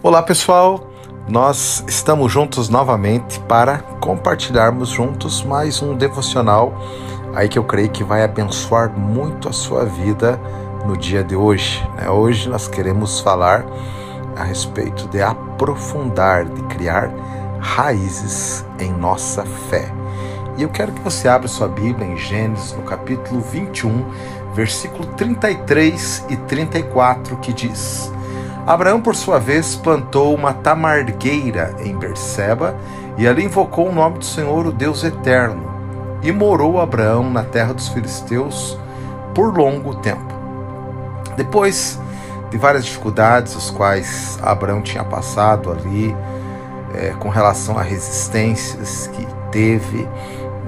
Olá pessoal, nós estamos juntos novamente para compartilharmos juntos mais um devocional aí que eu creio que vai abençoar muito a sua vida no dia de hoje. Né? Hoje nós queremos falar a respeito de aprofundar, de criar raízes em nossa fé. E eu quero que você abra sua Bíblia em Gênesis, no capítulo 21, versículo 33 e 34, que diz: Abraão, por sua vez, plantou uma tamargueira em Berseba e ali invocou o nome do Senhor, o Deus eterno. E morou Abraão na terra dos filisteus por longo tempo. Depois de várias dificuldades, os quais Abraão tinha passado ali, é, com relação a resistências que teve,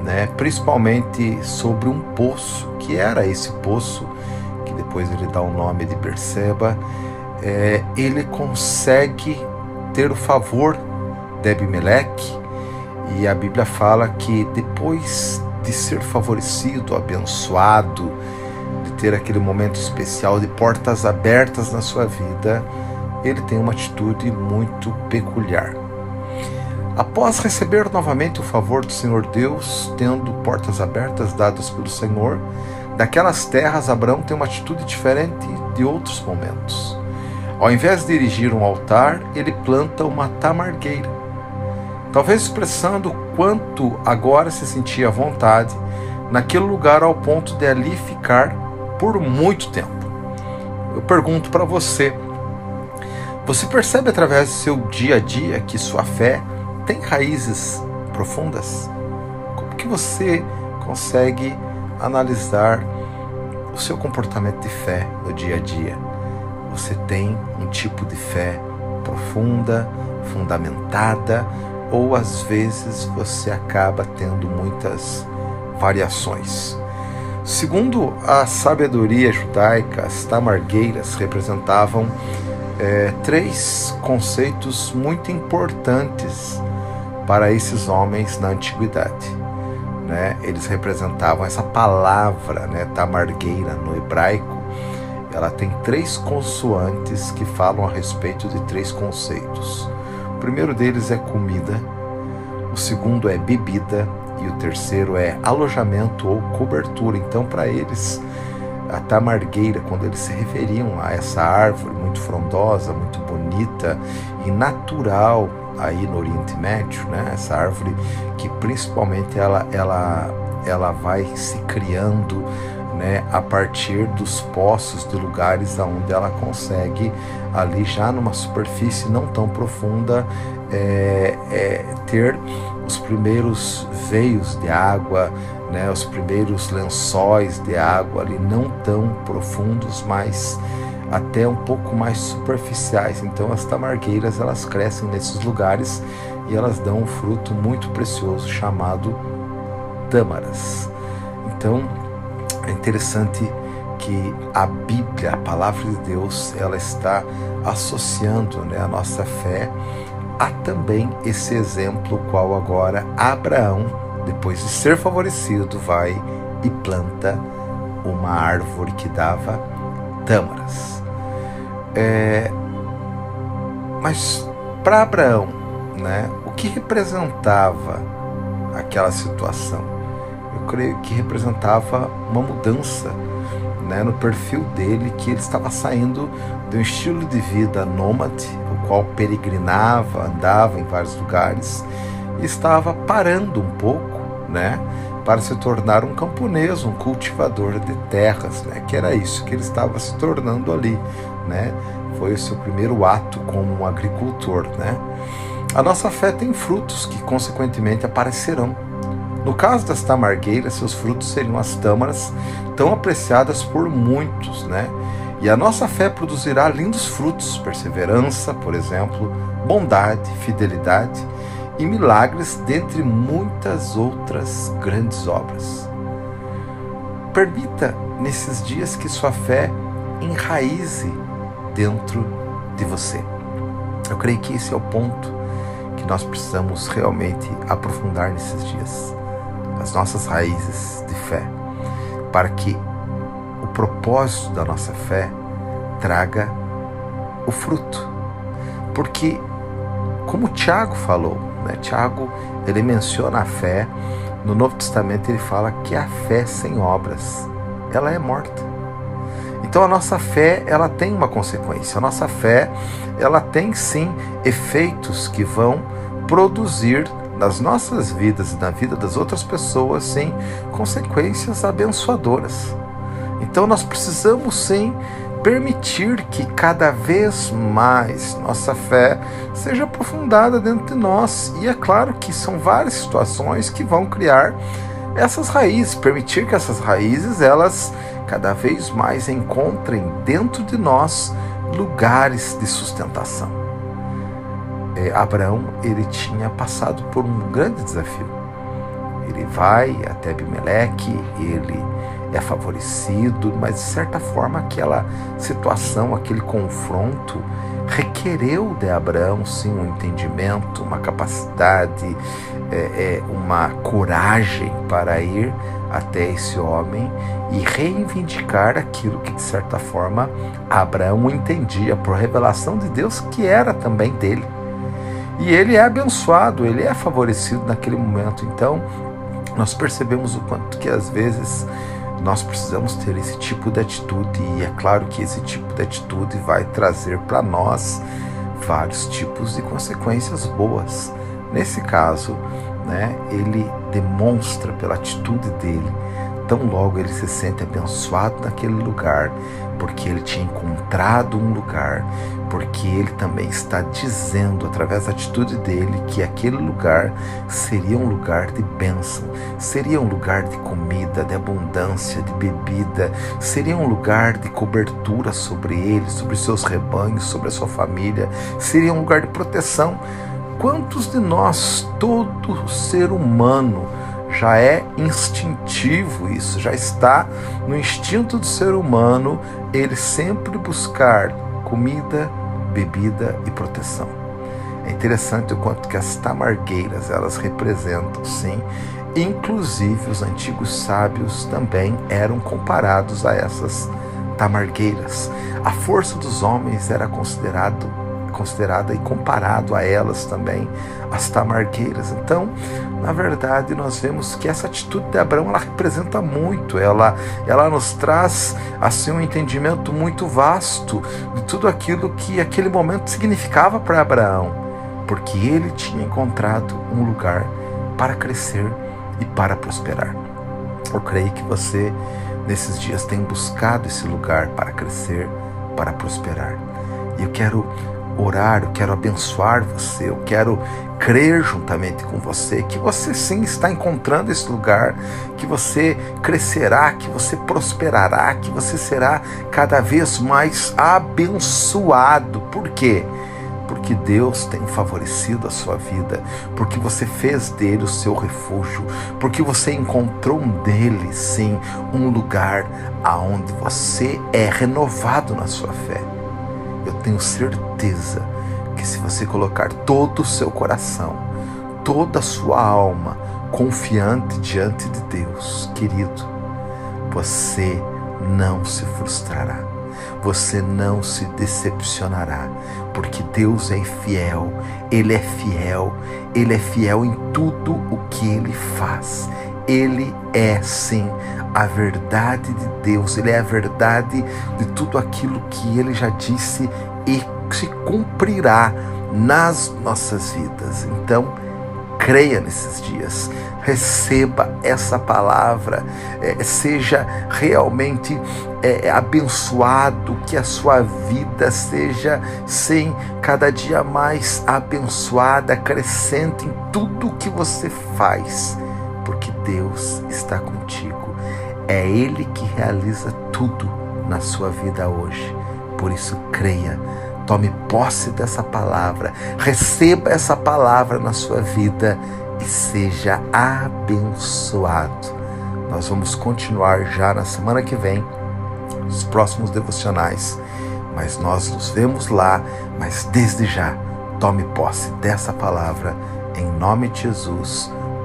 né, principalmente sobre um poço, que era esse poço, que depois ele dá o nome de Berseba é, ele consegue ter o favor de Abimeleque e a Bíblia fala que depois de ser favorecido, abençoado, de ter aquele momento especial de portas abertas na sua vida, ele tem uma atitude muito peculiar. Após receber novamente o favor do Senhor Deus, tendo portas abertas dadas pelo Senhor, daquelas terras Abraão tem uma atitude diferente de outros momentos. Ao invés de erigir um altar, ele planta uma tamargueira. Talvez expressando quanto agora se sentia à vontade naquele lugar ao ponto de ali ficar por muito tempo. Eu pergunto para você: você percebe através do seu dia a dia que sua fé tem raízes profundas? Como que você consegue analisar o seu comportamento de fé no dia a dia? Você tem um tipo de fé profunda, fundamentada, ou às vezes você acaba tendo muitas variações. Segundo a sabedoria judaica, as tamargueiras representavam é, três conceitos muito importantes para esses homens na antiguidade. Né? Eles representavam essa palavra, né, tamargueira no hebraico, ela tem três consoantes que falam a respeito de três conceitos. O primeiro deles é comida, o segundo é bebida e o terceiro é alojamento ou cobertura. Então, para eles, a tamargueira, quando eles se referiam a essa árvore muito frondosa, muito bonita e natural aí no Oriente Médio, né? Essa árvore que principalmente ela ela ela vai se criando né, a partir dos poços de lugares onde ela consegue ali já numa superfície não tão profunda é, é, ter os primeiros veios de água, né, os primeiros lençóis de água ali não tão profundos, mas até um pouco mais superficiais. Então as tamargueiras elas crescem nesses lugares e elas dão um fruto muito precioso chamado tâmaras. Então é interessante que a Bíblia, a palavra de Deus, ela está associando né, a nossa fé a também esse exemplo qual agora Abraão, depois de ser favorecido, vai e planta uma árvore que dava tâmaras. É, mas para Abraão, né, o que representava aquela situação? Creio que representava uma mudança né, no perfil dele, que ele estava saindo de um estilo de vida nômade, o qual peregrinava, andava em vários lugares, e estava parando um pouco, né, para se tornar um camponês, um cultivador de terras, né, que era isso que ele estava se tornando ali, né, foi o seu primeiro ato como um agricultor, né. A nossa fé tem frutos que consequentemente aparecerão no caso das tamargueiras, seus frutos seriam as tâmaras, tão apreciadas por muitos, né? E a nossa fé produzirá lindos frutos, perseverança, por exemplo, bondade, fidelidade e milagres, dentre muitas outras grandes obras. Permita nesses dias que sua fé enraize dentro de você. Eu creio que esse é o ponto que nós precisamos realmente aprofundar nesses dias as nossas raízes de fé, para que o propósito da nossa fé traga o fruto. Porque, como Tiago falou, né? Tiago ele menciona a fé. No Novo Testamento ele fala que a fé sem obras, ela é morta. Então a nossa fé, ela tem uma consequência. A nossa fé, ela tem sim efeitos que vão produzir nas nossas vidas e na vida das outras pessoas, sim, consequências abençoadoras. Então nós precisamos sim permitir que cada vez mais nossa fé seja aprofundada dentro de nós. E é claro que são várias situações que vão criar essas raízes, permitir que essas raízes elas cada vez mais encontrem dentro de nós lugares de sustentação. É, Abraão ele tinha passado por um grande desafio. Ele vai até Abimeleque, ele é favorecido, mas de certa forma aquela situação, aquele confronto requereu de Abraão sim um entendimento, uma capacidade, é, é, uma coragem para ir até esse homem e reivindicar aquilo que de certa forma Abraão entendia por revelação de Deus que era também dele. E ele é abençoado, ele é favorecido naquele momento. Então, nós percebemos o quanto que às vezes nós precisamos ter esse tipo de atitude e é claro que esse tipo de atitude vai trazer para nós vários tipos de consequências boas. Nesse caso, né, ele demonstra pela atitude dele, tão logo ele se sente abençoado naquele lugar, porque ele tinha encontrado um lugar, porque ele também está dizendo, através da atitude dele, que aquele lugar seria um lugar de bênção, seria um lugar de comida, de abundância, de bebida, seria um lugar de cobertura sobre ele, sobre seus rebanhos, sobre a sua família, seria um lugar de proteção. Quantos de nós, todo ser humano, já é instintivo isso, já está no instinto do ser humano ele sempre buscar comida, bebida e proteção. É interessante o quanto que as tamargueiras elas representam, sim, inclusive os antigos sábios também eram comparados a essas tamargueiras. A força dos homens era considerado considerada e comparado a elas também as tamargueiras. Então, na verdade, nós vemos que essa atitude de Abraão ela representa muito, ela, ela nos traz assim um entendimento muito vasto de tudo aquilo que aquele momento significava para Abraão, porque ele tinha encontrado um lugar para crescer e para prosperar. Eu creio que você nesses dias tem buscado esse lugar para crescer, para prosperar. E eu quero orar, eu quero abençoar você, eu quero crer juntamente com você que você sim está encontrando esse lugar, que você crescerá, que você prosperará, que você será cada vez mais abençoado. Por quê? Porque Deus tem favorecido a sua vida, porque você fez dele o seu refúgio, porque você encontrou nele, sim, um lugar aonde você é renovado na sua fé eu tenho certeza que se você colocar todo o seu coração, toda a sua alma confiante diante de Deus, querido, você não se frustrará. Você não se decepcionará, porque Deus é fiel, Ele é fiel, Ele é fiel em tudo o que Ele faz. Ele é sim a verdade de Deus, Ele é a verdade de tudo aquilo que Ele já disse e se cumprirá nas nossas vidas. Então, creia nesses dias, receba essa palavra, é, seja realmente é, abençoado, que a sua vida seja, sim, cada dia mais abençoada, crescente em tudo que você faz, porque Deus está contigo. É Ele que realiza tudo na sua vida hoje. Por isso, creia, tome posse dessa palavra, receba essa palavra na sua vida e seja abençoado. Nós vamos continuar já na semana que vem, os próximos devocionais, mas nós nos vemos lá. Mas desde já, tome posse dessa palavra, em nome de Jesus.